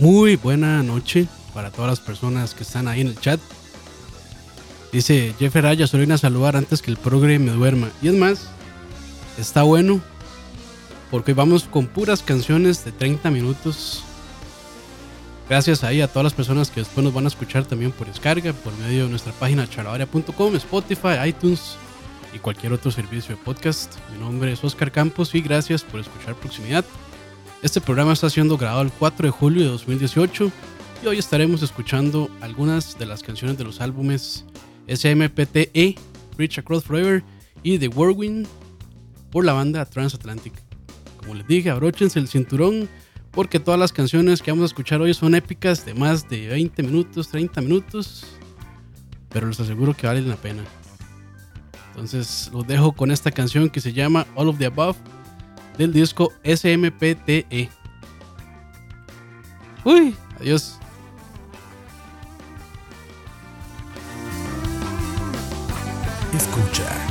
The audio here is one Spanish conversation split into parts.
Muy buena noche para todas las personas que están ahí en el chat. Dice Jeffrey Raya, solo vine a saludar antes que el progre me duerma. Y es más, está bueno porque vamos con puras canciones de 30 minutos. Gracias ahí a todas las personas que después nos van a escuchar también por descarga, por medio de nuestra página charlavaria.com, Spotify, iTunes y cualquier otro servicio de podcast. Mi nombre es Oscar Campos y gracias por escuchar Proximidad. Este programa está siendo grabado el 4 de julio de 2018 y hoy estaremos escuchando algunas de las canciones de los álbumes SMPTE, Reach Across Forever y The Whirlwind por la banda Transatlantic. Como les dije, abróchense el cinturón porque todas las canciones que vamos a escuchar hoy son épicas de más de 20 minutos, 30 minutos, pero les aseguro que valen la pena. Entonces los dejo con esta canción que se llama All of the Above del disco SMPTE. Uy, adiós. Escucha.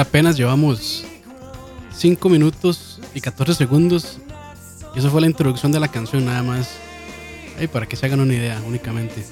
Apenas llevamos 5 minutos y 14 segundos. Y eso fue la introducción de la canción nada más. Ahí para que se hagan una idea únicamente.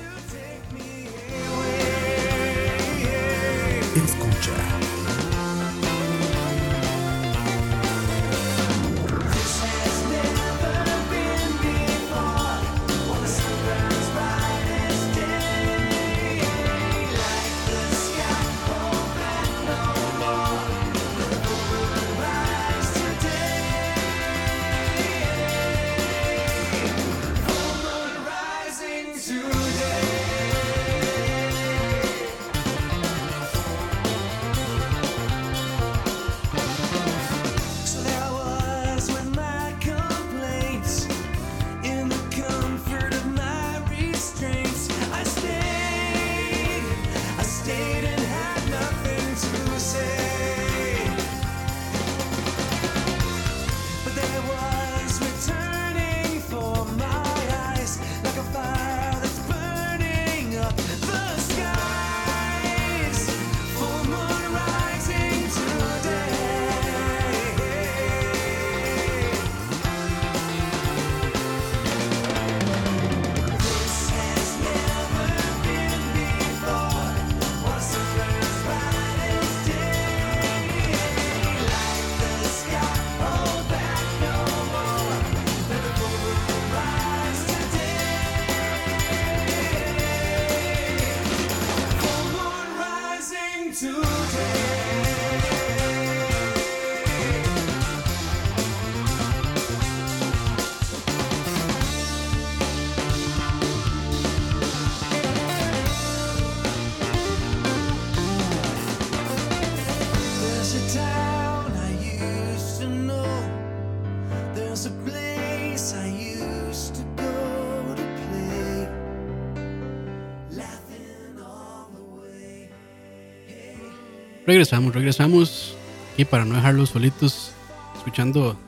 Regresamos, regresamos. Y para no dejarlos solitos, escuchando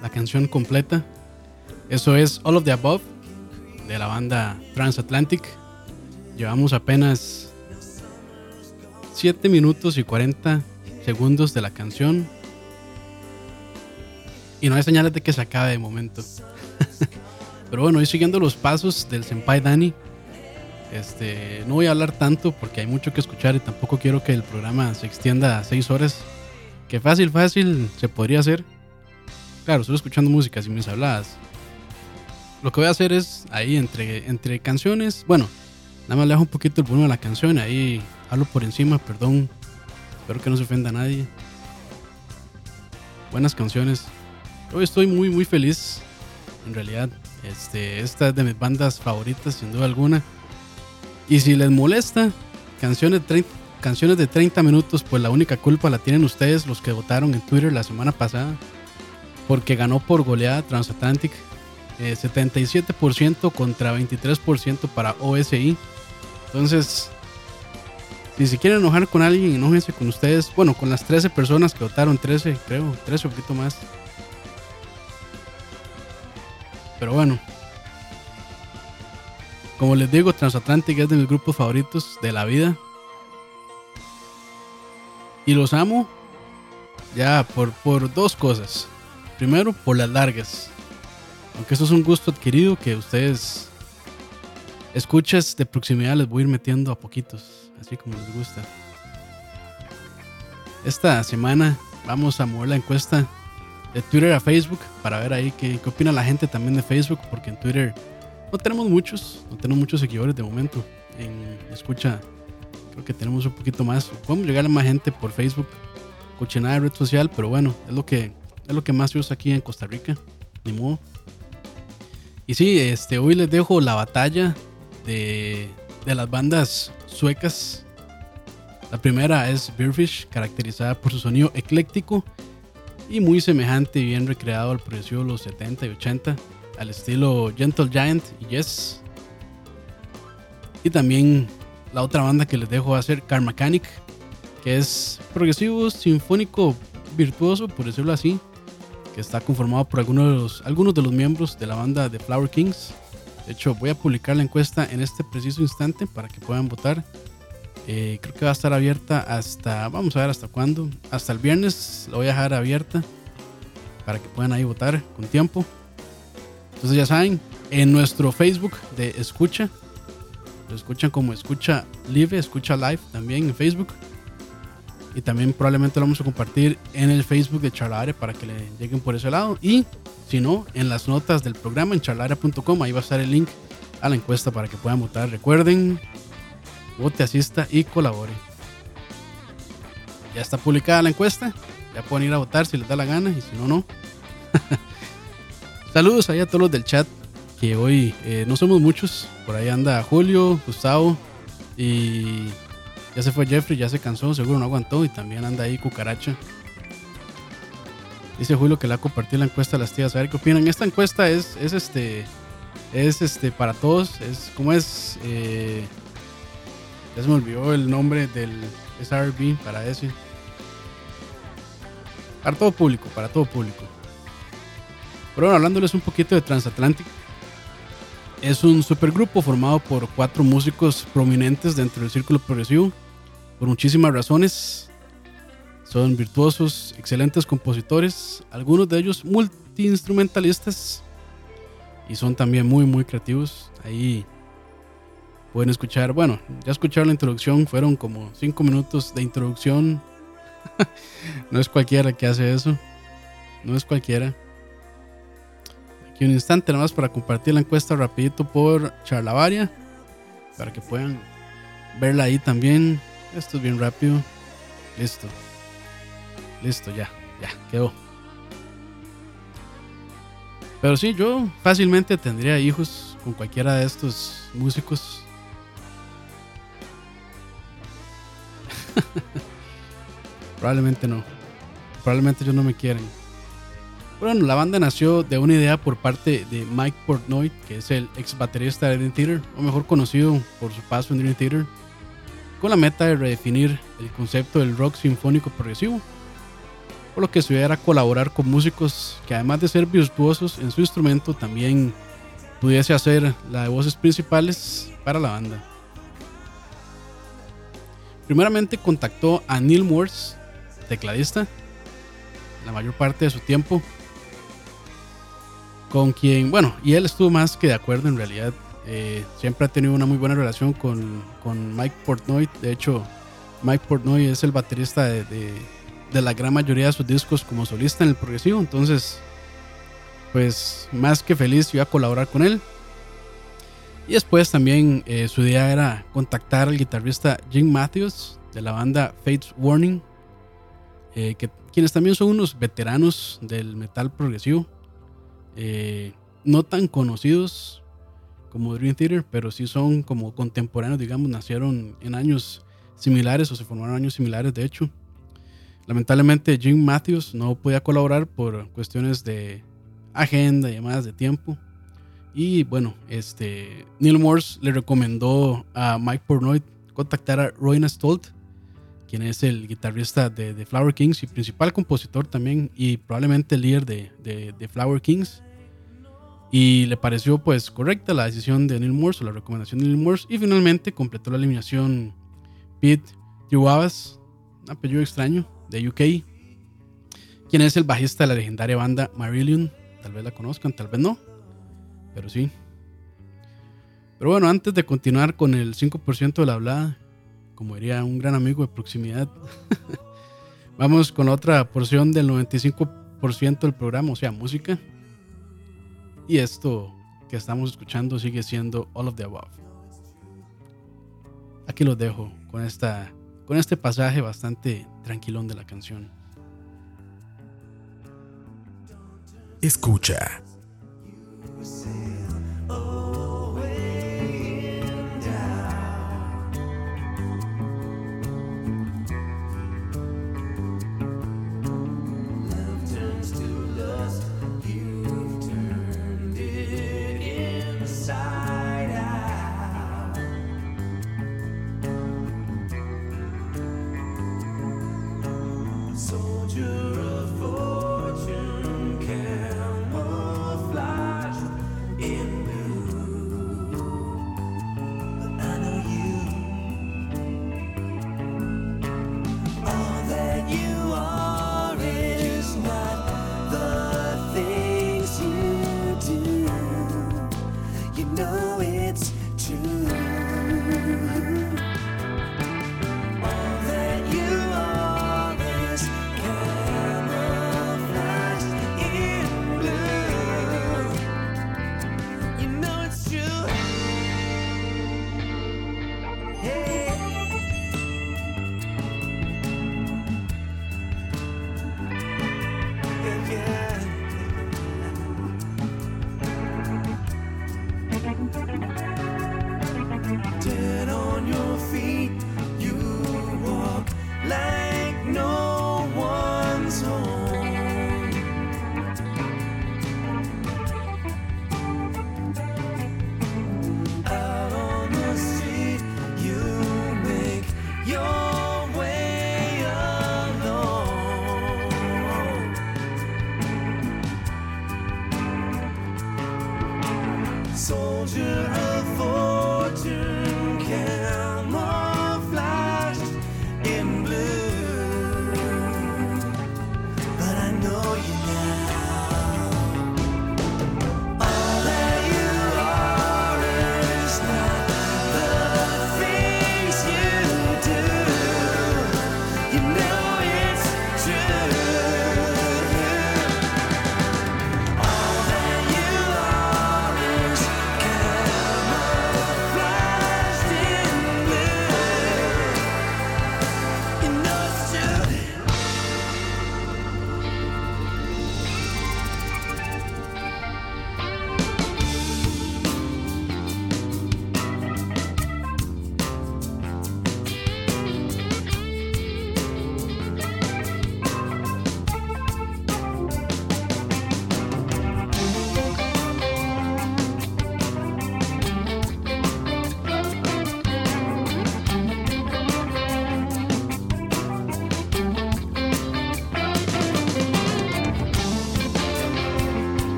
la canción completa. Eso es All of the Above de la banda Transatlantic. Llevamos apenas 7 minutos y 40 segundos de la canción. Y no hay señales de que se acabe de momento. Pero bueno, y siguiendo los pasos del Senpai Dani. Este, no voy a hablar tanto porque hay mucho que escuchar y tampoco quiero que el programa se extienda a 6 horas. Que fácil, fácil se podría hacer. Claro, solo escuchando música sin mis habladas. Lo que voy a hacer es ahí entre, entre canciones. Bueno, nada más le dejo un poquito el volumen de la canción. Ahí hablo por encima, perdón. Espero que no se ofenda a nadie. Buenas canciones. Hoy estoy muy, muy feliz. En realidad, este, esta es de mis bandas favoritas, sin duda alguna. Y si les molesta, canciones, de 30 minutos, pues la única culpa la tienen ustedes, los que votaron en Twitter la semana pasada, porque ganó por goleada Transatlantic. 77% eh, contra 23% para OSI. Entonces, si se quieren enojar con alguien, enójense con ustedes. Bueno, con las 13 personas que votaron, 13, creo, 13 un poquito más. Pero bueno, como les digo, Transatlantic es de mis grupos favoritos de la vida. Y los amo ya por, por dos cosas. Primero, por las largas. Aunque esto es un gusto adquirido que ustedes escuchas de proximidad les voy a ir metiendo a poquitos, así como les gusta. Esta semana vamos a mover la encuesta de Twitter a Facebook para ver ahí qué, qué opina la gente también de Facebook, porque en Twitter no tenemos muchos, no tenemos muchos seguidores de momento. En escucha, creo que tenemos un poquito más. Podemos llegar a más gente por Facebook, cochinada de red social, pero bueno, es lo que es lo que más se aquí en Costa Rica, ni modo. Y sí, este, hoy les dejo la batalla de, de las bandas suecas. La primera es Beerfish, caracterizada por su sonido ecléctico y muy semejante y bien recreado al precio de los 70 y 80 al estilo Gentle Giant y Yes. Y también la otra banda que les dejo va a ser Car Mechanic, que es progresivo sinfónico virtuoso, por decirlo así, que está conformado por algunos de los, de miembros de la banda de Flower Kings. De hecho, voy a publicar la encuesta en este preciso instante para que puedan votar. Eh, creo que va a estar abierta hasta, vamos a ver hasta cuándo, hasta el viernes la voy a dejar abierta para que puedan ahí votar con tiempo. Entonces ya saben, en nuestro Facebook de Escucha, lo escuchan como Escucha Live, Escucha Live también en Facebook. Y también probablemente lo vamos a compartir en el Facebook de Charlare para que le lleguen por ese lado. Y si no, en las notas del programa en charlare.com, ahí va a estar el link a la encuesta para que puedan votar. Recuerden, vote, asista y colabore. Ya está publicada la encuesta. Ya pueden ir a votar si les da la gana y si no, no. Saludos ahí a todos los del chat. Que hoy eh, no somos muchos. Por ahí anda Julio, Gustavo y ya se fue Jeffrey, ya se cansó, seguro no aguantó. Y también anda ahí Cucaracha. Dice Julio que le ha compartido la encuesta a las tías. A ver qué opinan. Esta encuesta es, es este. Es este para todos. Es como es. Eh, ya se me olvidó el nombre del SRB para ese. Para todo público, para todo público. Pero bueno, hablándoles un poquito de Transatlantic. Es un supergrupo formado por cuatro músicos prominentes dentro del círculo progresivo. Por muchísimas razones. Son virtuosos, excelentes compositores, algunos de ellos multiinstrumentalistas. Y son también muy, muy creativos. Ahí pueden escuchar, bueno, ya escucharon la introducción, fueron como cinco minutos de introducción. no es cualquiera que hace eso. No es cualquiera. Aquí un instante nada más para compartir la encuesta rapidito por Charlavaria. Para que puedan verla ahí también. Esto es bien rápido. Listo. Listo, ya. Ya, quedó. Pero sí, yo fácilmente tendría hijos con cualquiera de estos músicos. Probablemente no. Probablemente ellos no me quieren. Bueno, la banda nació de una idea por parte de Mike Portnoy, que es el ex baterista de Dream Theater, o mejor conocido por su paso en Dream Theater, con la meta de redefinir el concepto del rock sinfónico progresivo. Por lo que su idea era colaborar con músicos que además de ser virtuosos en su instrumento, también pudiese hacer la de voces principales para la banda. Primeramente contactó a Neil Morse, tecladista, la mayor parte de su tiempo, con quien, bueno, y él estuvo más que de acuerdo en realidad. Eh, siempre ha tenido una muy buena relación con, con, Mike Portnoy. De hecho, Mike Portnoy es el baterista de, de, la gran mayoría de sus discos como solista en el progresivo. Entonces, pues más que feliz iba a colaborar con él. Y después también eh, su idea era contactar al guitarrista Jim Matthews de la banda Fates Warning, eh, que, quienes también son unos veteranos del metal progresivo. Eh, no tan conocidos como Dream Theater, pero sí son como contemporáneos, digamos, nacieron en años similares o se formaron años similares, de hecho. Lamentablemente Jim Matthews no podía colaborar por cuestiones de agenda y demás de tiempo. Y bueno, este Neil Morse le recomendó a Mike Pornoy contactar a Roy Stolt, quien es el guitarrista de, de, Flower Kings y principal compositor también y probablemente el líder de, de, Flower Kings. Y le pareció pues correcta la decisión de Neil Morse o la recomendación de Neil Morse y finalmente completó la eliminación Pete Duavas, un apellido extraño, de UK, quien es el bajista de la legendaria banda Marillion. Tal vez la conozcan, tal vez no, pero sí. Pero bueno, antes de continuar con el 5% de la hablada, como diría un gran amigo de proximidad. Vamos con otra porción del 95% del programa, o sea, música. Y esto que estamos escuchando sigue siendo All of the Above. Aquí los dejo con, esta, con este pasaje bastante tranquilón de la canción. Escucha.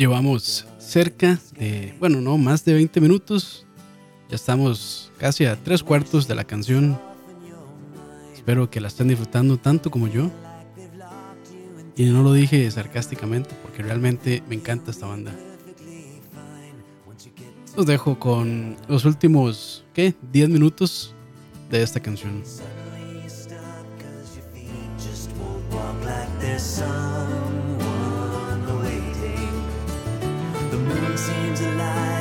Llevamos cerca de, bueno, no, más de 20 minutos. Ya estamos casi a tres cuartos de la canción. Espero que la estén disfrutando tanto como yo. Y no lo dije sarcásticamente porque realmente me encanta esta banda. Los dejo con los últimos, ¿qué? 10 minutos de esta canción. moon seems alive.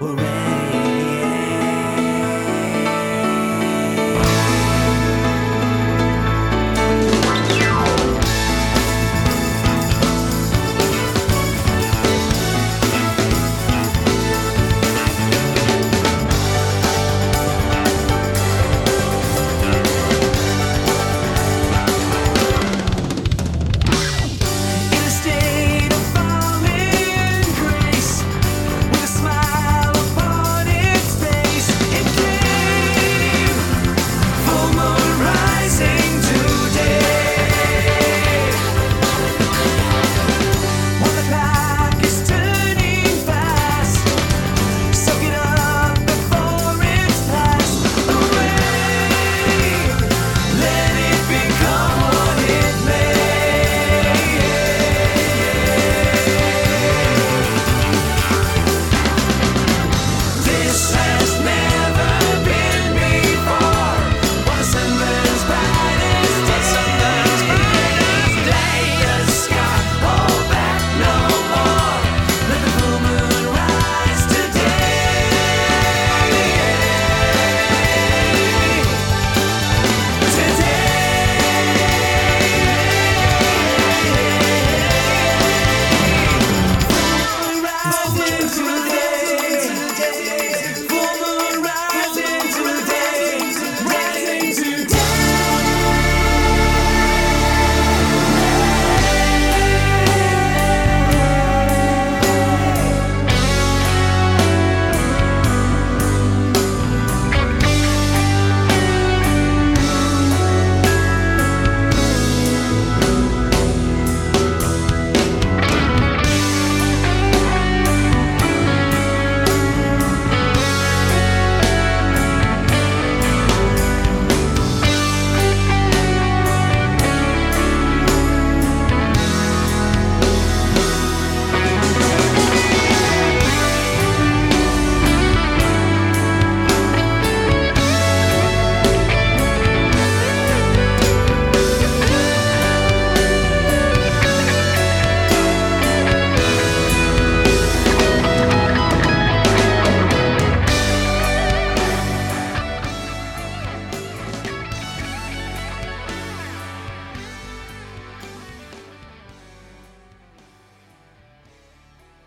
wherever.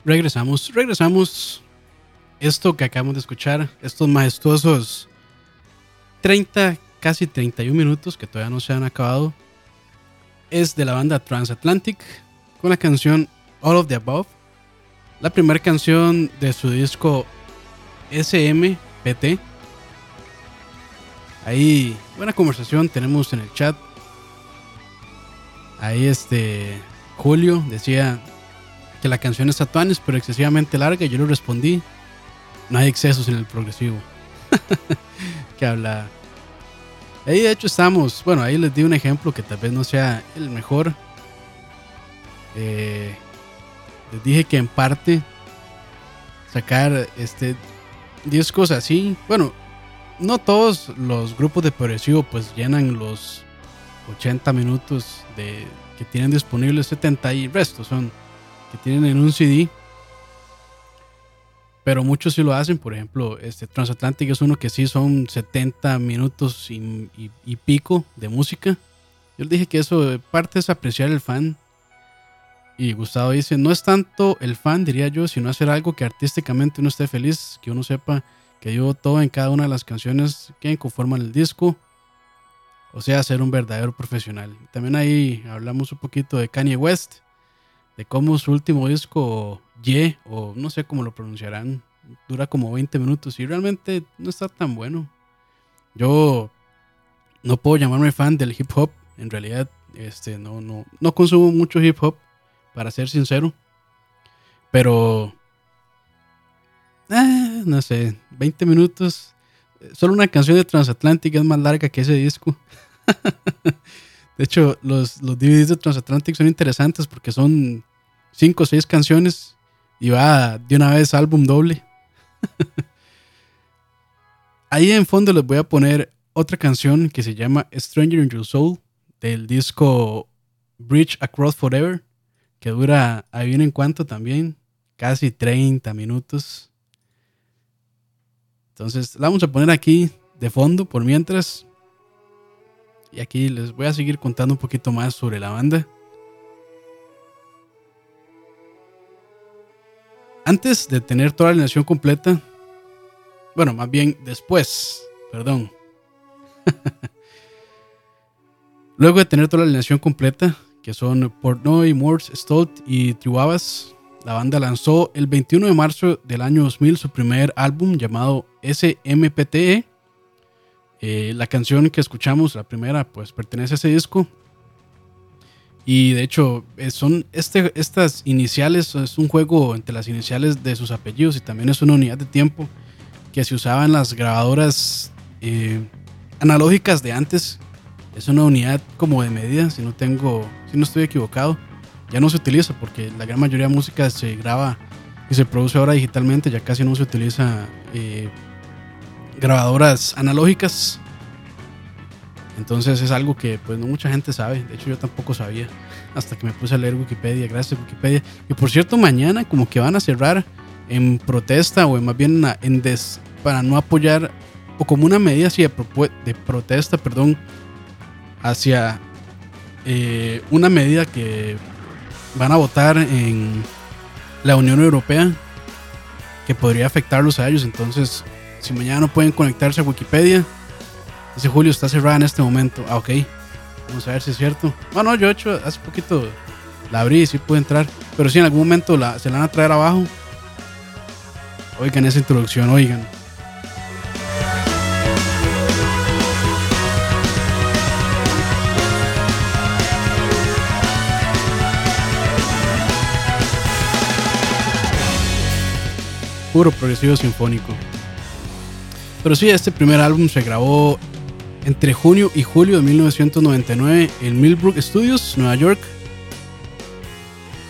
Regresamos, regresamos. Esto que acabamos de escuchar, estos majestuosos 30, casi 31 minutos que todavía no se han acabado, es de la banda Transatlantic con la canción All of the Above, la primera canción de su disco SMPT. Ahí, buena conversación tenemos en el chat. Ahí este Julio decía que la canción es Tuanis, pero excesivamente larga. Yo le respondí: No hay excesos en el progresivo. que habla. Ahí de hecho estamos. Bueno, ahí les di un ejemplo que tal vez no sea el mejor. Eh, les dije que en parte sacar este discos así. Bueno, no todos los grupos de progresivo pues llenan los 80 minutos de que tienen disponibles 70 y resto son que tienen en un CD. Pero muchos sí lo hacen, por ejemplo, este Transatlantic es uno que sí son 70 minutos y, pico de música. Yo les dije que eso eh, parte es apreciar el fan. Y Gustavo dice, no es tanto el fan, diría yo, sino hacer algo que artísticamente uno esté feliz, que uno sepa que dio todo en cada una de las canciones que conforman el disco. O sea, ser un verdadero profesional. También ahí hablamos un poquito de Kanye West, de cómo su último disco, Ye, o no sé cómo lo pronunciarán, dura como 20 minutos y realmente no está tan bueno. Yo no puedo llamarme fan del hip hop, en realidad este, no, no, no consumo mucho hip hop, para ser sincero. Pero, eh, no sé, 20 minutos. Solo una canción de Transatlantic es más larga que ese disco. De hecho, los, los DVDs de Transatlantic son interesantes porque son 5 o 6 canciones y va de una vez álbum doble. Ahí en fondo les voy a poner otra canción que se llama Stranger in Your Soul del disco Bridge Across Forever que dura, ahí viene en cuanto también, casi 30 minutos. Entonces la vamos a poner aquí de fondo por mientras. Y aquí les voy a seguir contando un poquito más sobre la banda. Antes de tener toda la alineación completa, bueno, más bien después, perdón. Luego de tener toda la alineación completa, que son Portnoy, Morse, Stolt y Triwabas, la banda lanzó el 21 de marzo del año 2000 su primer álbum llamado SMPTE. Eh, la canción que escuchamos, la primera, pues pertenece a ese disco. Y de hecho, eh, son este, estas iniciales, es un juego entre las iniciales de sus apellidos y también es una unidad de tiempo que se usaba en las grabadoras eh, analógicas de antes. Es una unidad como de medida, si no tengo, si no estoy equivocado. Ya no se utiliza porque la gran mayoría de música se graba y se produce ahora digitalmente, ya casi no se utiliza eh, grabadoras analógicas. Entonces es algo que pues no mucha gente sabe. De hecho yo tampoco sabía hasta que me puse a leer Wikipedia. Gracias Wikipedia. Y por cierto mañana como que van a cerrar en protesta o más bien en, des, para no apoyar o como una medida de protesta, perdón, hacia eh, una medida que van a votar en la Unión Europea que podría afectarlos a ellos. Entonces, si mañana no pueden conectarse a Wikipedia, dice Julio está cerrada en este momento. Ah, ok. Vamos a ver si es cierto. No, no, yo he hecho hace poquito la abrí y sí pude entrar. Pero si en algún momento la, se la van a traer abajo. Oigan esa introducción, oigan. Puro progresivo sinfónico. Pero sí, este primer álbum se grabó entre junio y julio de 1999 en Millbrook Studios, Nueva York.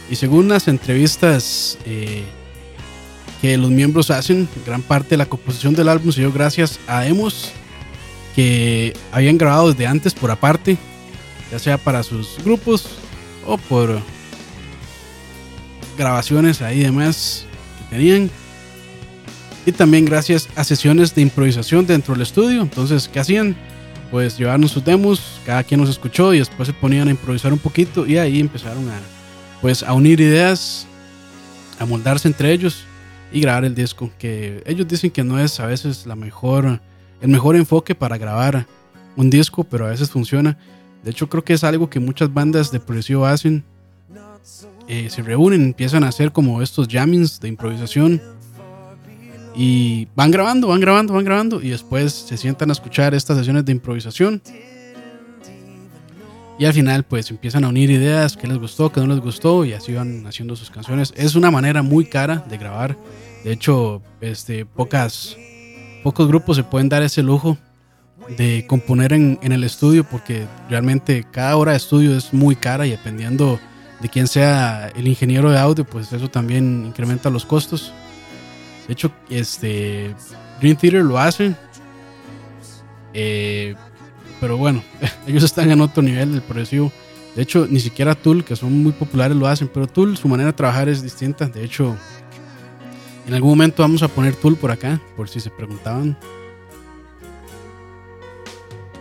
Y según las entrevistas eh, que los miembros hacen, gran parte de la composición del álbum se dio gracias a demos que habían grabado desde antes por aparte, ya sea para sus grupos o por grabaciones ahí demás que tenían. Y también gracias a sesiones de improvisación dentro del estudio. Entonces, ¿qué hacían? Pues llevarnos sus demos, cada quien los escuchó y después se ponían a improvisar un poquito y ahí empezaron a, pues, a unir ideas, amoldarse entre ellos y grabar el disco. Que ellos dicen que no es a veces la mejor, el mejor enfoque para grabar un disco, pero a veces funciona. De hecho, creo que es algo que muchas bandas de progresivo hacen. Eh, se reúnen, empiezan a hacer como estos jammings de improvisación. Y van grabando, van grabando, van grabando. Y después se sientan a escuchar estas sesiones de improvisación. Y al final, pues empiezan a unir ideas, qué les gustó, qué no les gustó, y así van haciendo sus canciones. Es una manera muy cara de grabar. De hecho, este, pocas, pocos grupos se pueden dar ese lujo de componer en, en el estudio, porque realmente cada hora de estudio es muy cara y dependiendo de quién sea el ingeniero de audio, pues eso también incrementa los costos. De hecho, este Dream Theater lo hace. Eh, pero bueno, ellos están en otro nivel del progresivo. De hecho, ni siquiera Tool, que son muy populares, lo hacen. Pero Tool, su manera de trabajar es distinta. De hecho, en algún momento vamos a poner Tool por acá, por si se preguntaban.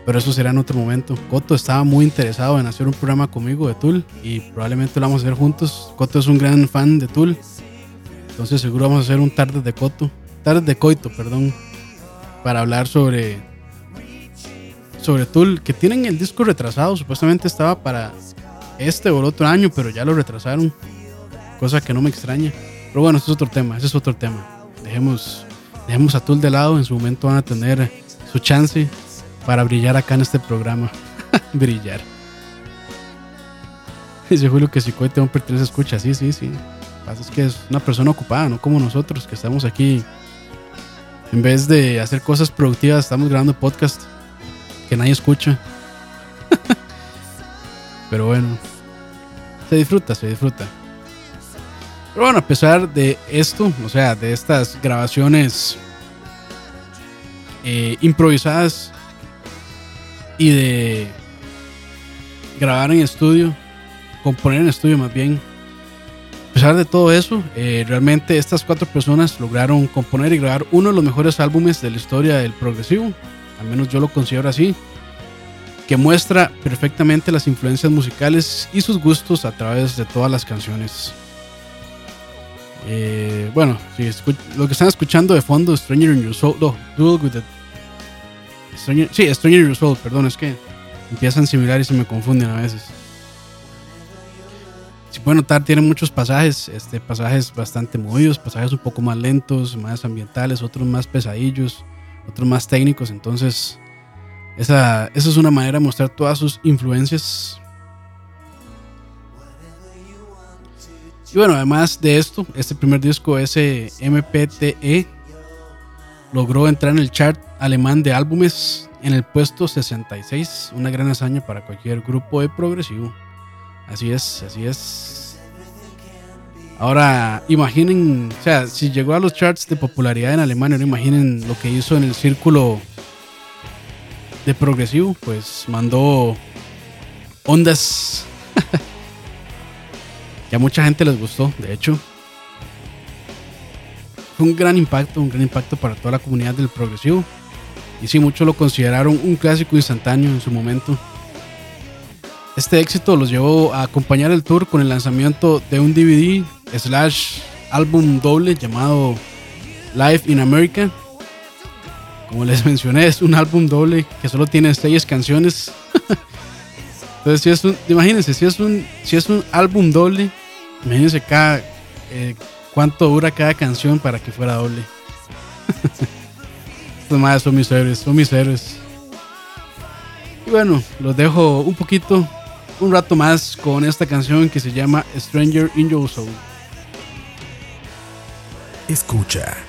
Pero eso será en otro momento. Coto estaba muy interesado en hacer un programa conmigo de Tool y probablemente lo vamos a hacer juntos. Coto es un gran fan de Tool. Entonces seguro vamos a hacer un tarde de Coto. Tarde de Coito, perdón. Para hablar sobre sobre Tool, que tienen el disco retrasado. Supuestamente estaba para este o el otro año, pero ya lo retrasaron. Cosa que no me extraña. Pero bueno, ese es otro tema, ese es otro tema. Dejemos, dejemos a Tool de lado. En su momento van a tener su chance para brillar acá en este programa. brillar. Dice Julio que si Cohete Bumper 3 escucha. Sí, sí, sí. Pasa es que es una persona ocupada, no como nosotros que estamos aquí. En vez de hacer cosas productivas, estamos grabando podcast que nadie escucha. Pero bueno, se disfruta, se disfruta. Pero bueno, a pesar de esto, o sea, de estas grabaciones eh, improvisadas y de grabar en estudio, componer en estudio más bien. A pesar de todo eso, eh, realmente estas cuatro personas lograron componer y grabar uno de los mejores álbumes de la historia del progresivo, al menos yo lo considero así, que muestra perfectamente las influencias musicales y sus gustos a través de todas las canciones. Eh, bueno, si lo que están escuchando de fondo, Stranger in Your Soul, no, Duel with the sí, Stranger in Your Soul, perdón, es que empiezan similar y se me confunden a veces. Si pueden notar, tiene muchos pasajes, este, pasajes bastante movidos, pasajes un poco más lentos, más ambientales, otros más pesadillos, otros más técnicos. Entonces, esa, esa es una manera de mostrar todas sus influencias. Y bueno, además de esto, este primer disco, ese MPTE, logró entrar en el chart alemán de álbumes en el puesto 66, una gran hazaña para cualquier grupo de progresivo. Así es, así es. Ahora, imaginen, o sea, si llegó a los charts de popularidad en Alemania, ahora imaginen lo que hizo en el círculo de progresivo, pues mandó ondas que a mucha gente les gustó, de hecho. Fue un gran impacto, un gran impacto para toda la comunidad del progresivo. Y sí, muchos lo consideraron un clásico instantáneo en su momento. Este éxito los llevó a acompañar el tour con el lanzamiento de un DVD slash álbum doble llamado Live in America. Como les mencioné, es un álbum doble que solo tiene seis canciones. Entonces, si es un, imagínense, si es un, si es un álbum doble, imagínense cada, eh, cuánto dura cada canción para que fuera doble. Son mis héroes, son mis héroes. Y bueno, los dejo un poquito, un rato más con esta canción que se llama Stranger in Your Soul. Escucha.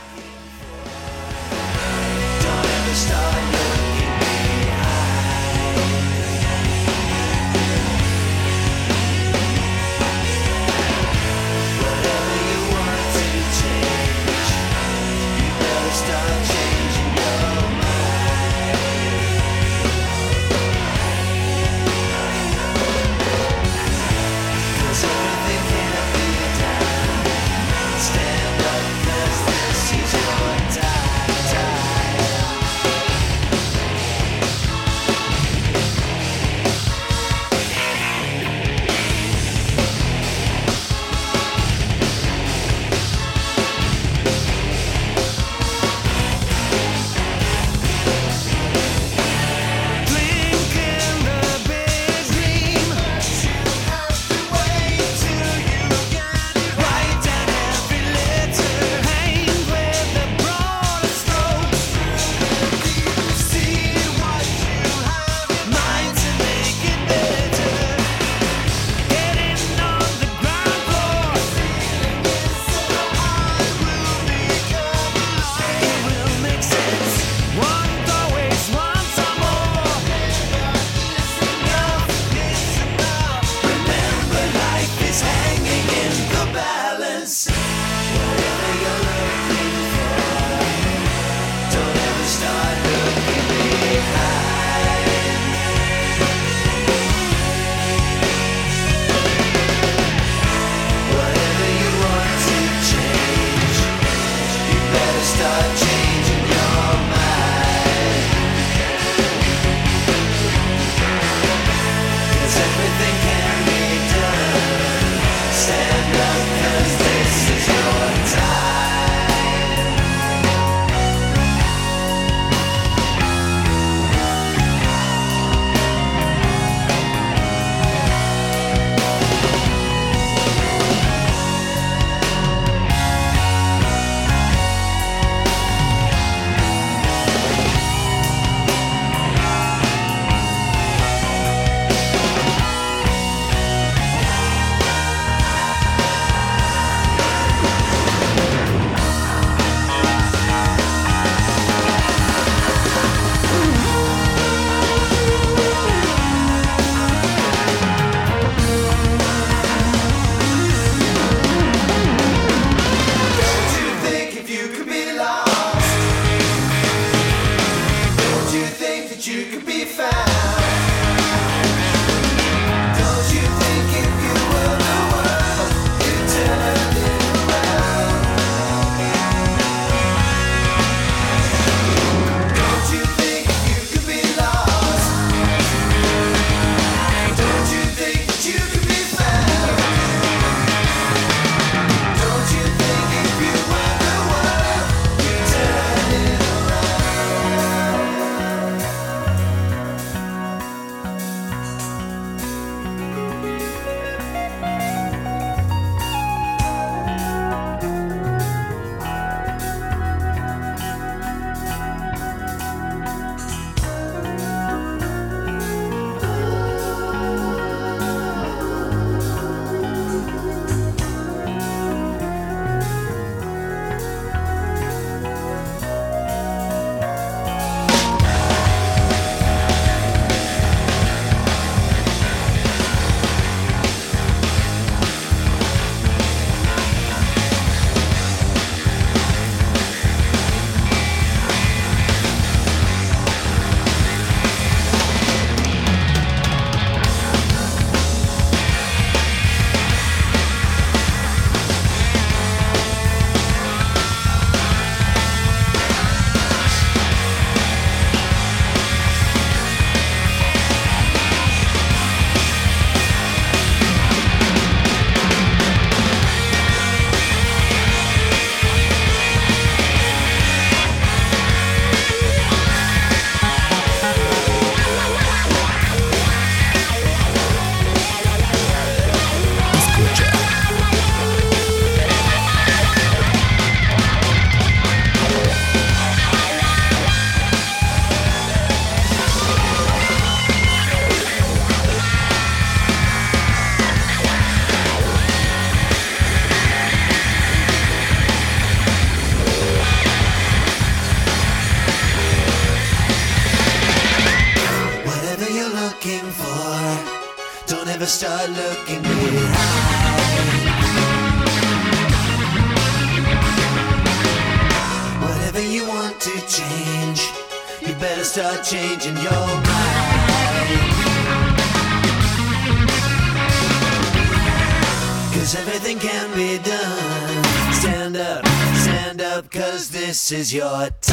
Is your time.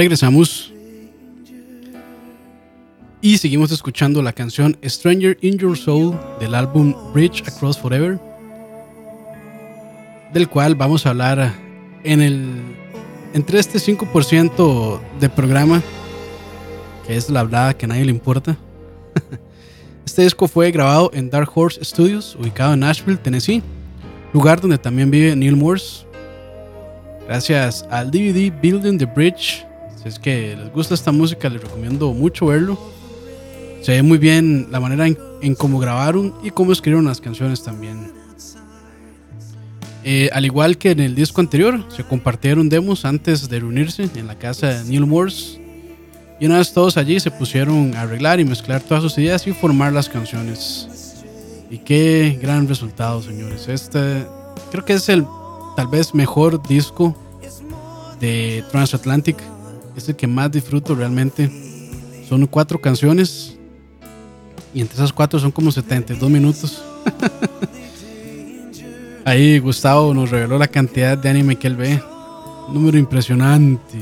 Regresamos. Y seguimos escuchando la canción Stranger in Your Soul del álbum Bridge Across Forever. Del cual vamos a hablar en el. Entre este 5% de programa. Que es la hablada que a nadie le importa. Este disco fue grabado en Dark Horse Studios, ubicado en Nashville, Tennessee, lugar donde también vive Neil Morse. Gracias al DVD Building the Bridge. Si es que les gusta esta música, les recomiendo mucho verlo. Se ve muy bien la manera en, en cómo grabaron y cómo escribieron las canciones también. Eh, al igual que en el disco anterior, se compartieron demos antes de reunirse en la casa de Neil Morse. Y una vez todos allí se pusieron a arreglar y mezclar todas sus ideas y formar las canciones. Y qué gran resultado, señores. Este creo que es el tal vez mejor disco de Transatlantic. Es el que más disfruto realmente. Son cuatro canciones. Y entre esas cuatro son como 72 minutos. Ahí Gustavo nos reveló la cantidad de anime que él ve. Número impresionante.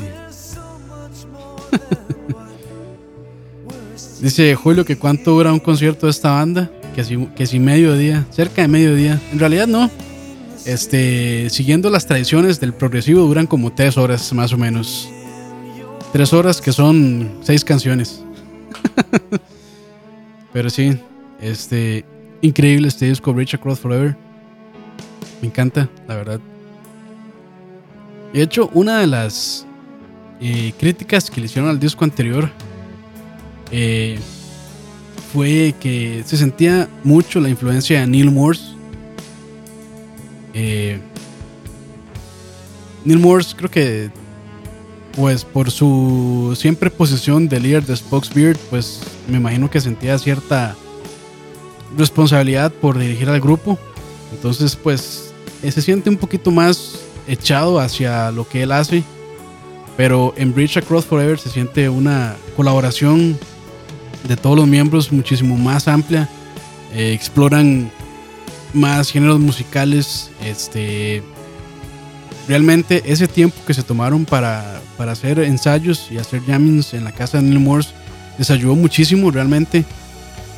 Dice Julio que cuánto dura un concierto de esta banda. Que si, que si medio día, cerca de medio día. En realidad no. Este, siguiendo las tradiciones del progresivo, duran como tres horas más o menos. Tres horas que son seis canciones. Pero sí, este, increíble este disco, Reach Across Forever. Me encanta, la verdad. De hecho, una de las eh, críticas que le hicieron al disco anterior eh, fue que se sentía mucho la influencia de Neil Morse. Eh, Neil Morse creo que pues por su siempre posición de líder de Spokesbeard, pues me imagino que sentía cierta responsabilidad por dirigir al grupo. Entonces, pues eh, se siente un poquito más echado hacia lo que él hace. Pero en Bridge Across Forever se siente una colaboración de todos los miembros muchísimo más amplia. Eh, exploran más géneros musicales. Este, realmente ese tiempo que se tomaron para, para hacer ensayos y hacer jammings en la casa de Neil Morse les ayudó muchísimo. Realmente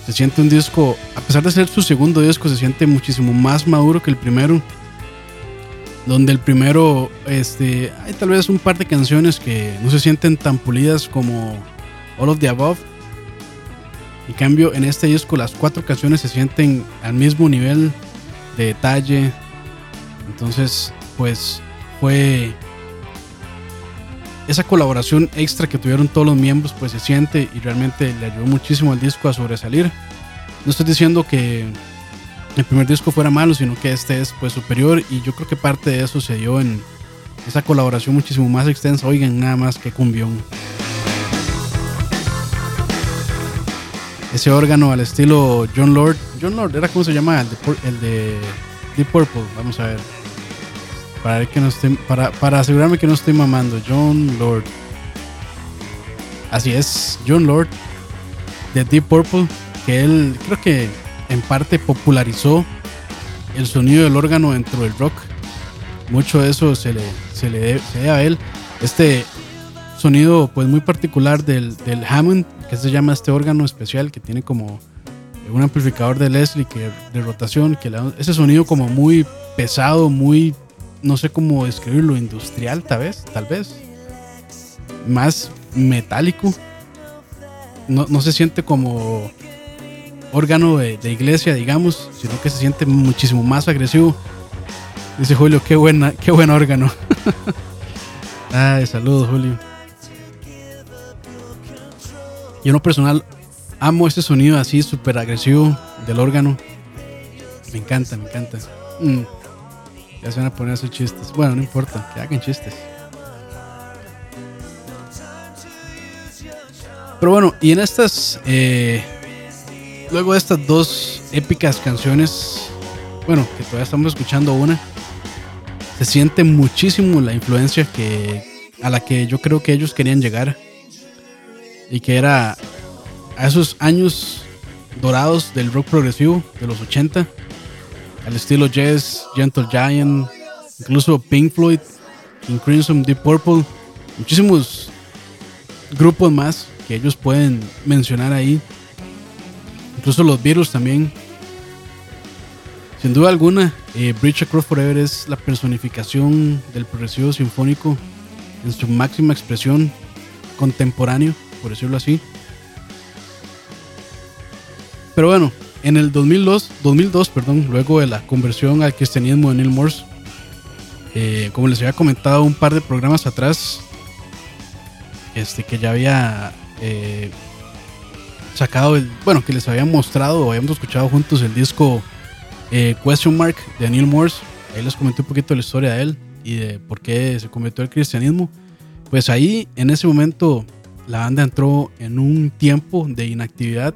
se siente un disco, a pesar de ser su segundo disco, se siente muchísimo más maduro que el primero. Donde el primero, este, hay tal vez un par de canciones que no se sienten tan pulidas como All of the Above. En cambio, en este disco las cuatro canciones se sienten al mismo nivel de detalle. Entonces, pues fue esa colaboración extra que tuvieron todos los miembros, pues se siente y realmente le ayudó muchísimo al disco a sobresalir. No estoy diciendo que el primer disco fuera malo, sino que este es pues superior y yo creo que parte de eso se dio en esa colaboración muchísimo más extensa. Oigan, nada más que cumbión. Ese órgano al estilo John Lord. John Lord era como se llama el de, el de Deep Purple. Vamos a ver. Para, ver que no estoy- para, para asegurarme que no estoy mamando. John Lord. Así es, John Lord de Deep Purple. Que él creo que en parte popularizó el sonido del órgano dentro del rock. Mucho de eso se le, se le debe, se debe a él. Este sonido pues muy particular del, del Hammond, que se llama este órgano especial que tiene como un amplificador de Leslie que de rotación, que le ese sonido como muy pesado, muy no sé cómo describirlo, industrial tal vez, tal vez. Más metálico. No, no se siente como órgano de, de iglesia, digamos, sino que se siente muchísimo más agresivo. Dice Julio, qué buena, qué buen órgano. Ay, saludos, Julio. Yo en lo personal amo este sonido así súper agresivo del órgano. Me encanta, me encanta. Mm. Ya se van a poner esos chistes. Bueno, no importa, que hagan chistes. Pero bueno, y en estas, eh, luego de estas dos épicas canciones, bueno, que todavía estamos escuchando una, se siente muchísimo la influencia que, a la que yo creo que ellos querían llegar. Y que era a esos años dorados del rock progresivo de los 80, al estilo Jazz, Gentle Giant, incluso Pink Floyd, King Crimson, Deep Purple, muchísimos grupos más que ellos pueden mencionar ahí, incluso los Beatles también. Sin duda alguna, eh, Bridge Across Forever es la personificación del progresivo sinfónico en su máxima expresión contemporáneo, por decirlo así. Pero bueno, en el 2002, 2002 perdón, luego de la conversión al cristianismo de Neil Morse, eh, como les había comentado un par de programas atrás, este que ya había eh, sacado el, bueno, que les había mostrado o habíamos escuchado juntos el disco eh, Question Mark de Neil Morse. Ahí les comenté un poquito la historia de él y de por qué se convirtió al cristianismo. Pues ahí, en ese momento, la banda entró en un tiempo de inactividad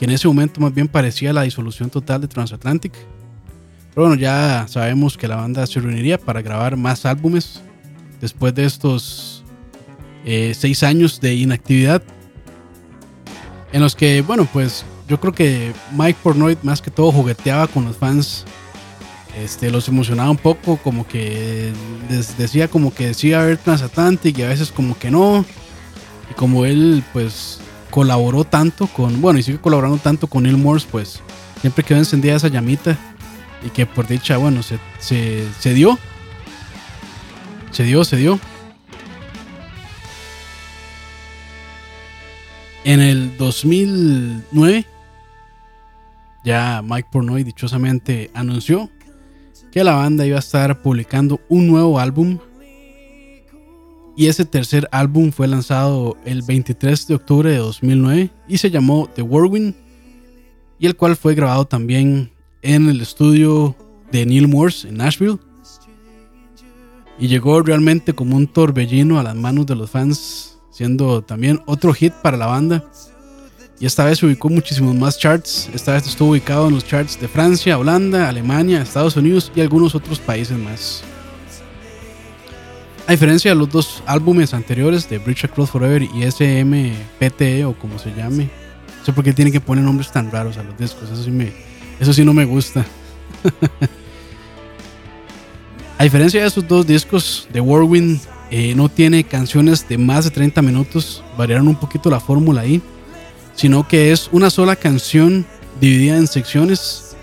que en ese momento más bien parecía la disolución total de Transatlantic. Pero bueno, ya sabemos que la banda se reuniría para grabar más álbumes después de estos eh, seis años de inactividad. En los que, bueno, pues yo creo que Mike Pornoy más que todo jugueteaba con los fans. Este, los emocionaba un poco, como que les decía como que decía ver Transatlantic y a veces como que no. Y como él pues colaboró tanto con, bueno, y sigue colaborando tanto con Neil Morse, pues siempre quedó encendida esa llamita. Y que por dicha, bueno, se, se, se dio. Se dio, se dio. En el 2009, ya Mike Pornoy dichosamente anunció que la banda iba a estar publicando un nuevo álbum. Y ese tercer álbum fue lanzado el 23 de octubre de 2009 y se llamó The Whirlwind, y el cual fue grabado también en el estudio de Neil Morse en Nashville. Y llegó realmente como un torbellino a las manos de los fans, siendo también otro hit para la banda. Y esta vez ubicó muchísimos más charts. Esta vez estuvo ubicado en los charts de Francia, Holanda, Alemania, Estados Unidos y algunos otros países más. A diferencia de los dos álbumes anteriores de Bridge Across Forever y SMPTE o como se llame. No sé por qué tienen que poner nombres tan raros a los discos. Eso sí, me, eso sí no me gusta. a diferencia de esos dos discos, The Whirlwind eh, no tiene canciones de más de 30 minutos. Variaron un poquito la fórmula ahí. Sino que es una sola canción dividida en secciones.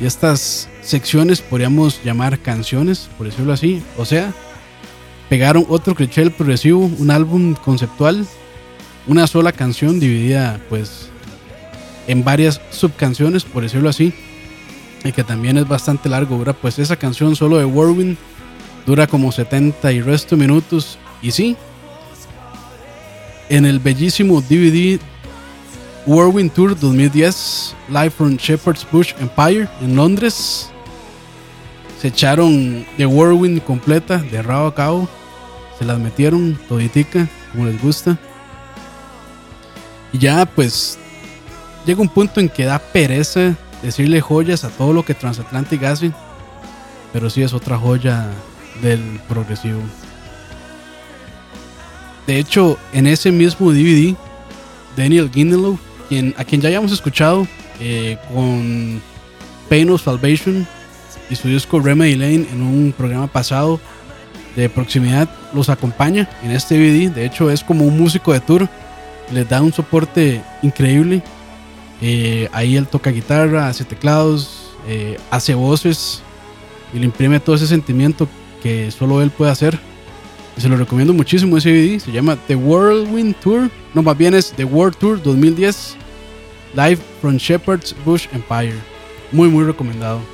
Y estas secciones podríamos llamar canciones, por decirlo así. O sea, pegaron otro cliché progresivo, un álbum conceptual, una sola canción dividida pues en varias subcanciones, por decirlo así, y que también es bastante largo, ¿verdad? Pues esa canción solo de Whirlwind dura como 70 y resto minutos, y sí, en el bellísimo DVD Whirlwind Tour 2010, Live from Shepherd's Bush Empire en Londres, se echaron de Whirlwind completa, de rabo a cabo. Se las metieron toditica, como les gusta. Y ya pues llega un punto en que da pereza decirle joyas a todo lo que Transatlantic hace. Pero sí es otra joya del progresivo. De hecho, en ese mismo DVD, Daniel Ginnelow, quien, a quien ya habíamos escuchado eh, con Pain of Salvation, y su disco Remedy Lane en un programa pasado de proximidad los acompaña en este DVD. De hecho, es como un músico de tour. Les da un soporte increíble. Eh, ahí él toca guitarra, hace teclados, eh, hace voces y le imprime todo ese sentimiento que solo él puede hacer. Y se lo recomiendo muchísimo ese DVD. Se llama The Whirlwind Tour. No, más bien es The World Tour 2010. Live from Shepherd's Bush Empire. Muy, muy recomendado.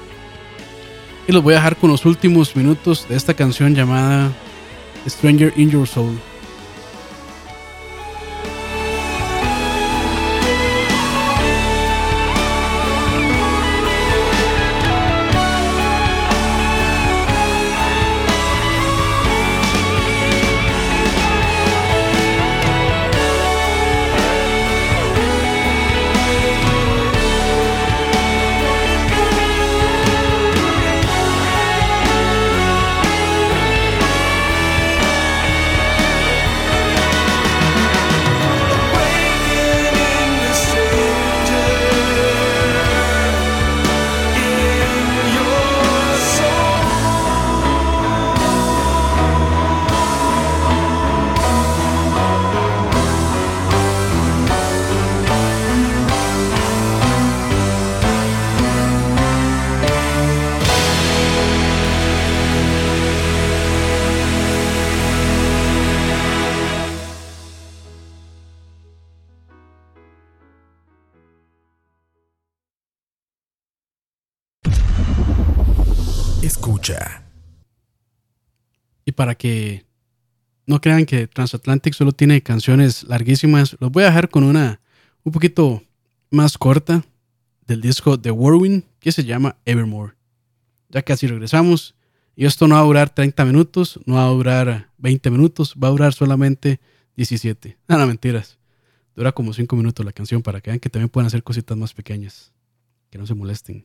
Y los voy a dejar con los últimos minutos de esta canción llamada Stranger in Your Soul. Para que no crean que Transatlantic solo tiene canciones larguísimas, los voy a dejar con una un poquito más corta del disco The Whirlwind que se llama Evermore. Ya casi regresamos. Y esto no va a durar 30 minutos, no va a durar 20 minutos, va a durar solamente 17. Ah, no, mentiras. Dura como 5 minutos la canción para que vean que también pueden hacer cositas más pequeñas. Que no se molesten.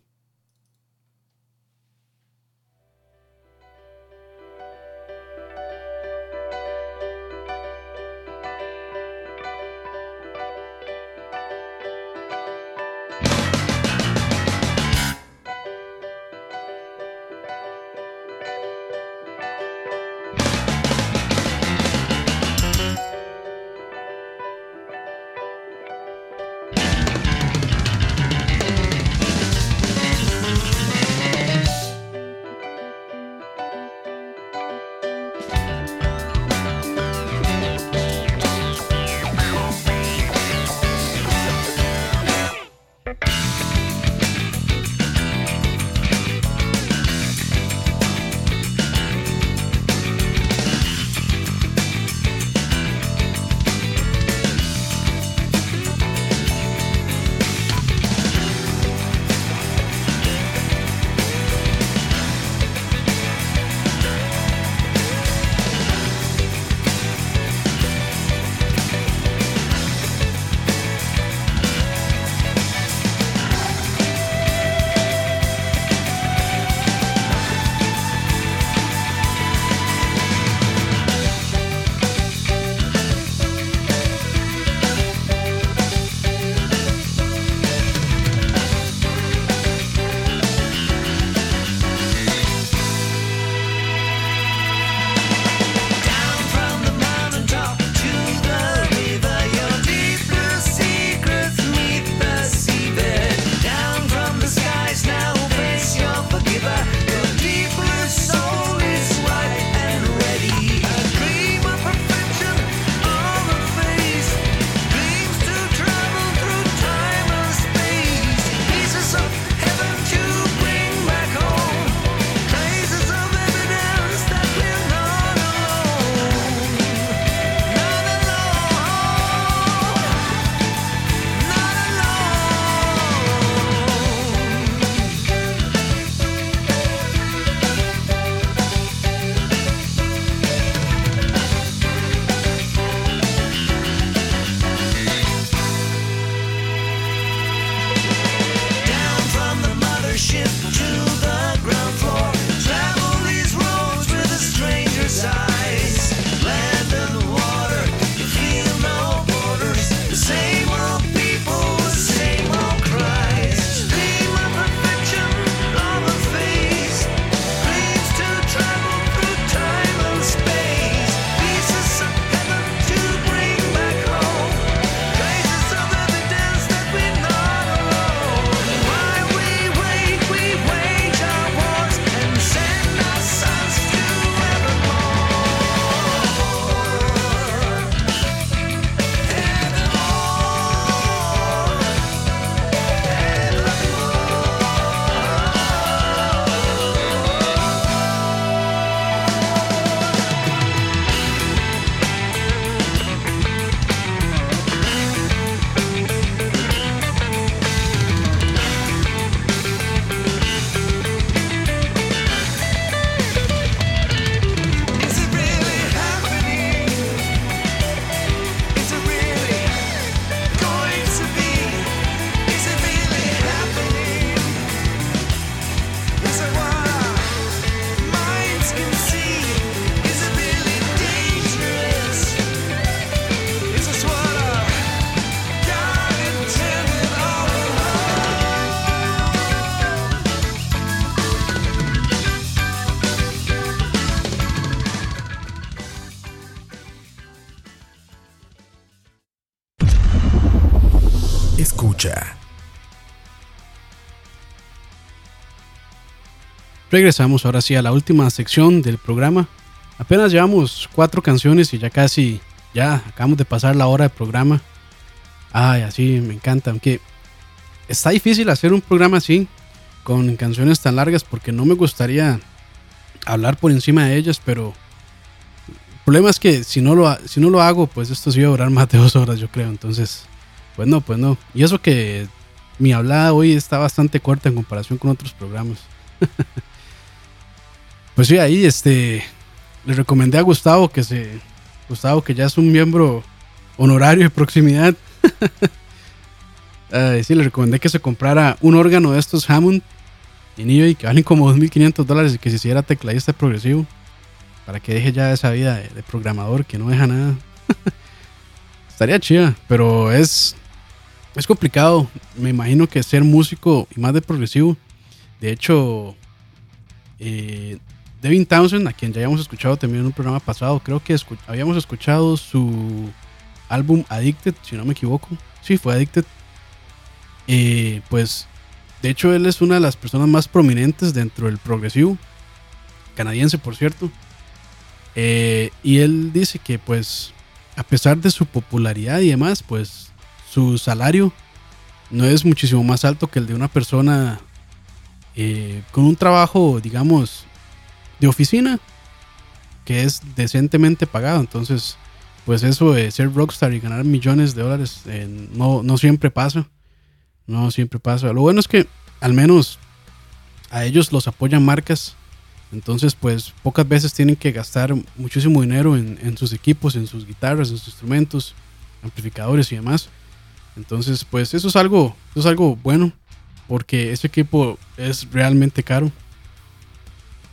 Regresamos ahora sí a la última sección del programa. Apenas llevamos cuatro canciones y ya casi, ya acabamos de pasar la hora de programa. Ay, así me encanta. Aunque está difícil hacer un programa así, con canciones tan largas, porque no me gustaría hablar por encima de ellas, pero el problema es que si no lo, si no lo hago, pues esto sí va a durar más de dos horas, yo creo. Entonces, pues no, pues no. Y eso que mi hablada hoy está bastante corta en comparación con otros programas. Pues sí, ahí este le recomendé a Gustavo que se Gustavo que ya es un miembro honorario de proximidad. Sí, le recomendé que se comprara un órgano de estos Hammond en eBay que valen como 2.500 dólares y que se hiciera tecladista progresivo para que deje ya esa vida de, de programador que no deja nada. Estaría chida, pero es es complicado. Me imagino que ser músico y más de progresivo. De hecho, eh, Devin Townsend, a quien ya habíamos escuchado también en un programa pasado, creo que habíamos escuchado su álbum Addicted, si no me equivoco. Sí, fue Addicted. Eh, pues, de hecho, él es una de las personas más prominentes dentro del progresivo, canadiense, por cierto. Eh, y él dice que, pues, a pesar de su popularidad y demás, pues, su salario no es muchísimo más alto que el de una persona eh, con un trabajo, digamos, de oficina que es decentemente pagado. Entonces, pues eso de ser rockstar y ganar millones de dólares eh, no, no siempre pasa. No siempre pasa. Lo bueno es que al menos a ellos los apoyan marcas. Entonces, pues pocas veces tienen que gastar muchísimo dinero en, en sus equipos, en sus guitarras, en sus instrumentos, amplificadores y demás. Entonces, pues eso es algo, eso es algo bueno porque ese equipo es realmente caro.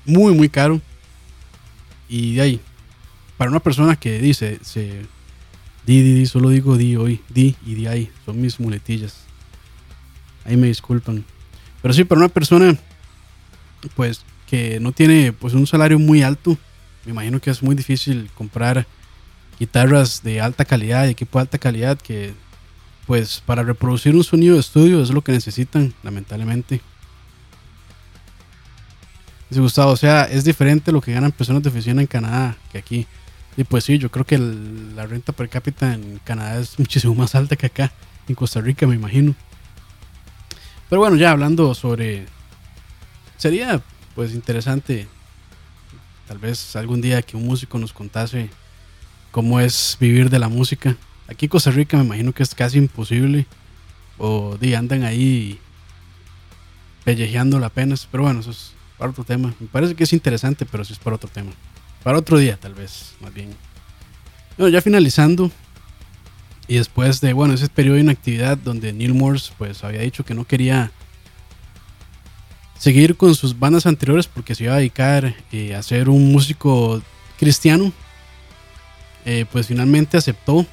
Muy, muy caro. Y de ahí, para una persona que dice, se, di, di, solo digo di hoy, di y di ahí, son mis muletillas. Ahí me disculpan. Pero sí, para una persona, pues, que no tiene pues un salario muy alto, me imagino que es muy difícil comprar guitarras de alta calidad, equipo de alta calidad, que pues para reproducir un sonido de estudio es lo que necesitan, lamentablemente. Dice Gustavo, o sea, es diferente lo que ganan personas de oficina en Canadá que aquí. Y pues sí, yo creo que la renta per cápita en Canadá es muchísimo más alta que acá, en Costa Rica, me imagino. Pero bueno, ya hablando sobre... Sería pues interesante tal vez algún día que un músico nos contase cómo es vivir de la música. Aquí en Costa Rica me imagino que es casi imposible. O di, andan ahí pellejeando la apenas. Pero bueno, eso es para otro tema. Me parece que es interesante, pero sí es para otro tema. Para otro día, tal vez, más bien. Bueno, ya finalizando. Y después de, bueno, ese periodo de inactividad donde Neil Morse pues había dicho que no quería seguir con sus bandas anteriores porque se iba a dedicar eh, a ser un músico cristiano. Eh, pues finalmente aceptó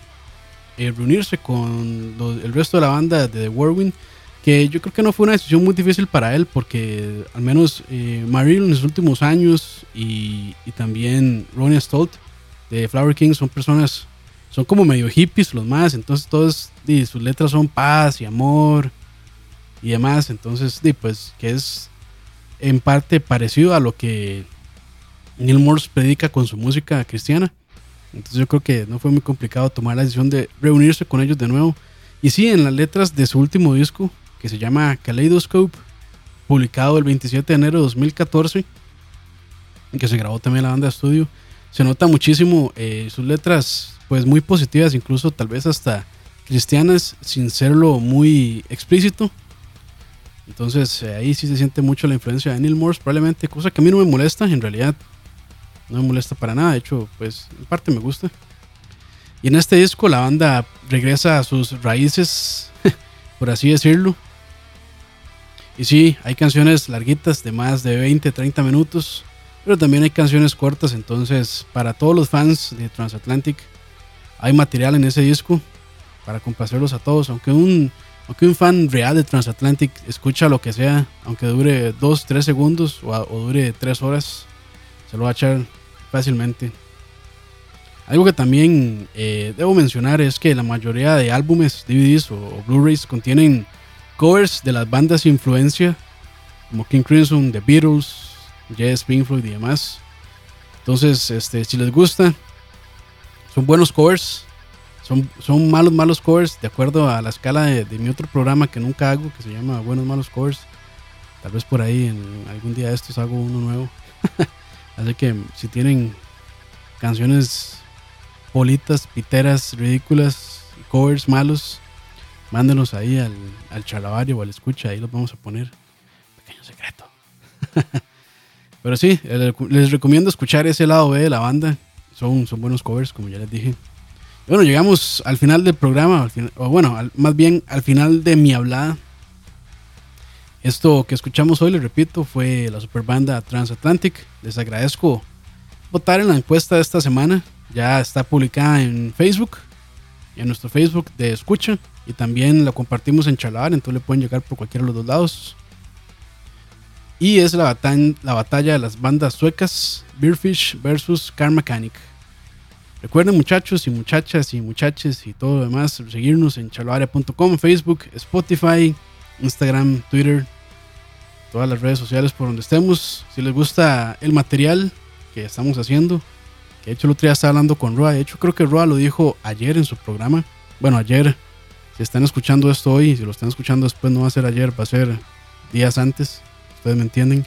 eh, reunirse con el resto de la banda de The Whirlwind, que yo creo que no fue una decisión muy difícil para él, porque al menos eh, Marilyn en los últimos años y, y también Ronnie Stolt de Flower King son personas, son como medio hippies los más, entonces todos y sus letras son paz y amor y demás, entonces di, pues que es en parte parecido a lo que Neil Morse predica con su música cristiana. Entonces yo creo que no fue muy complicado tomar la decisión de reunirse con ellos de nuevo. Y sí, en las letras de su último disco, que se llama Kaleidoscope, publicado el 27 de enero de 2014, que se grabó también la banda de estudio, se nota muchísimo eh, sus letras, pues muy positivas, incluso tal vez hasta cristianas, sin serlo muy explícito. Entonces eh, ahí sí se siente mucho la influencia de Neil Morse, probablemente, cosa que a mí no me molesta, en realidad no me molesta para nada, de hecho, pues en parte me gusta. Y en este disco la banda regresa a sus raíces, por así decirlo. Y sí, hay canciones larguitas de más de 20, 30 minutos, pero también hay canciones cortas, entonces para todos los fans de Transatlantic hay material en ese disco para complacerlos a todos, aunque un, aunque un fan real de Transatlantic escucha lo que sea, aunque dure 2, 3 segundos o, dure 3 horas, se lo va a echar fácilmente. Algo que también eh, debo mencionar es que la mayoría de álbumes, DVDs o, o Blu-rays contienen covers de las bandas influencia, como King Crimson, The Beatles, Yes, Pink Floyd y demás. Entonces, este, si les gusta, son buenos covers. Son, son malos, malos covers, de acuerdo a la escala de, de mi otro programa que nunca hago, que se llama Buenos, Malos Covers. Tal vez por ahí en algún día de estos hago uno nuevo. Así que si tienen canciones politas, piteras, ridículas, covers malos, mándenos ahí al, al chalabario o al escucha, ahí los vamos a poner. Pequeño secreto. Pero sí, les recomiendo escuchar ese lado B de la banda. Son, son buenos covers, como ya les dije. Y bueno, llegamos al final del programa, al o bueno, al- más bien al final de mi hablada. Esto que escuchamos hoy, les repito, fue la super banda Transatlantic. Les agradezco votar en la encuesta de esta semana. Ya está publicada en Facebook, en nuestro Facebook de escucha. Y también la compartimos en Chalabar, entonces le pueden llegar por cualquiera de los dos lados. Y es la, batan- la batalla de las bandas suecas Beerfish versus Car Mechanic. Recuerden muchachos y muchachas y muchaches y todo lo demás, seguirnos en chaloaria.com, Facebook, Spotify, Instagram, Twitter, todas las redes sociales por donde estemos. Si les gusta el material que estamos haciendo, que de hecho el otro día estaba hablando con Roa, de hecho creo que Roa lo dijo ayer en su programa. Bueno, ayer, si están escuchando esto hoy, si lo están escuchando después no va a ser ayer, va a ser días antes, ustedes me entienden.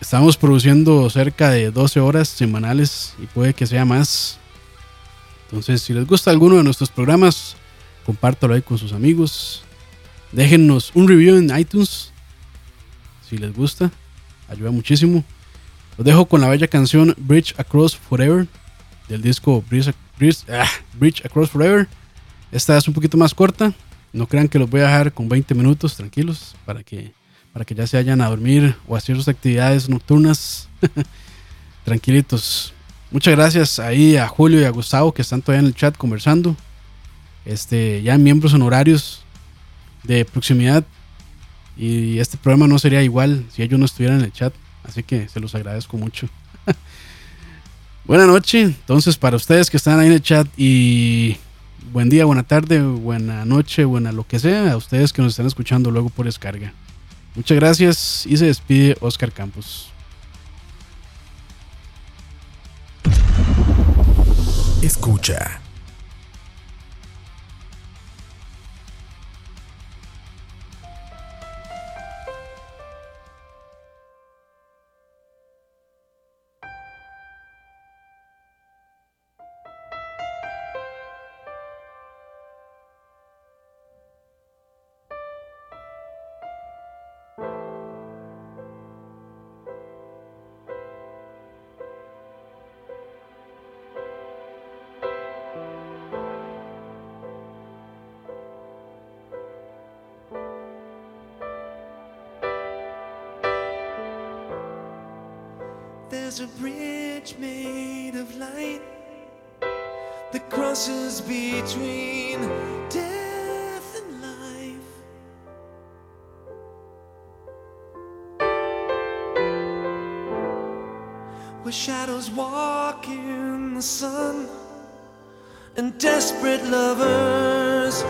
Estamos produciendo cerca de 12 horas semanales y puede que sea más. Entonces, si les gusta alguno de nuestros programas, compártalo ahí con sus amigos. Déjennos un review en iTunes. Si les gusta, ayuda muchísimo. Los dejo con la bella canción Bridge Across Forever del disco Bridge, Bridge- ah, Bridge Across Forever. Esta es un poquito más corta. No crean que los voy a dejar con 20 minutos tranquilos para que para que ya se vayan a dormir o a hacer sus actividades nocturnas tranquilitos. Muchas gracias ahí a Julio y a Gustavo que están todavía en el chat conversando. Este, ya miembros honorarios de proximidad. Y este programa no sería igual si ellos no estuvieran en el chat. Así que se los agradezco mucho. Buena noche. Entonces, para ustedes que están ahí en el chat y buen día, buena tarde, buena noche, buena lo que sea. A ustedes que nos están escuchando luego por descarga. Muchas gracias y se despide Oscar Campos. Escucha. There's a bridge made of light that crosses between death and life. Where shadows walk in the sun and desperate lovers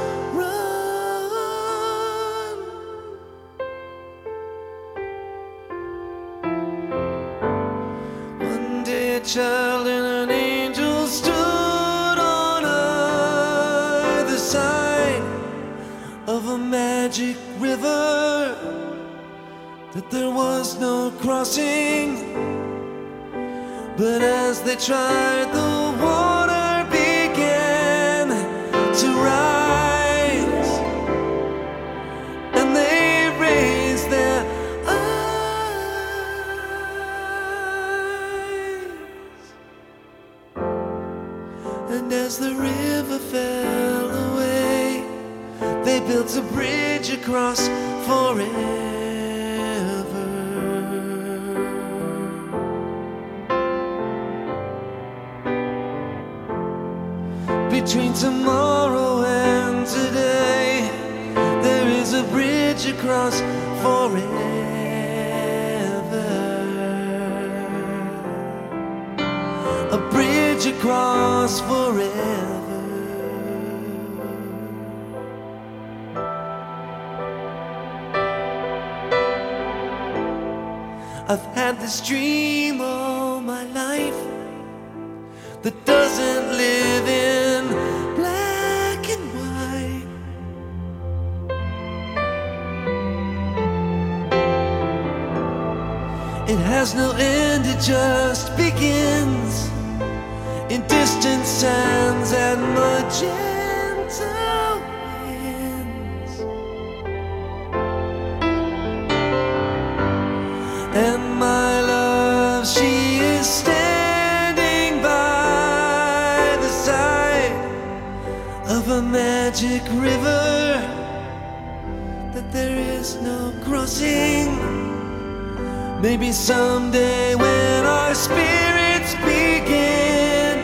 Maybe someday when our spirits begin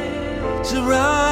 to rise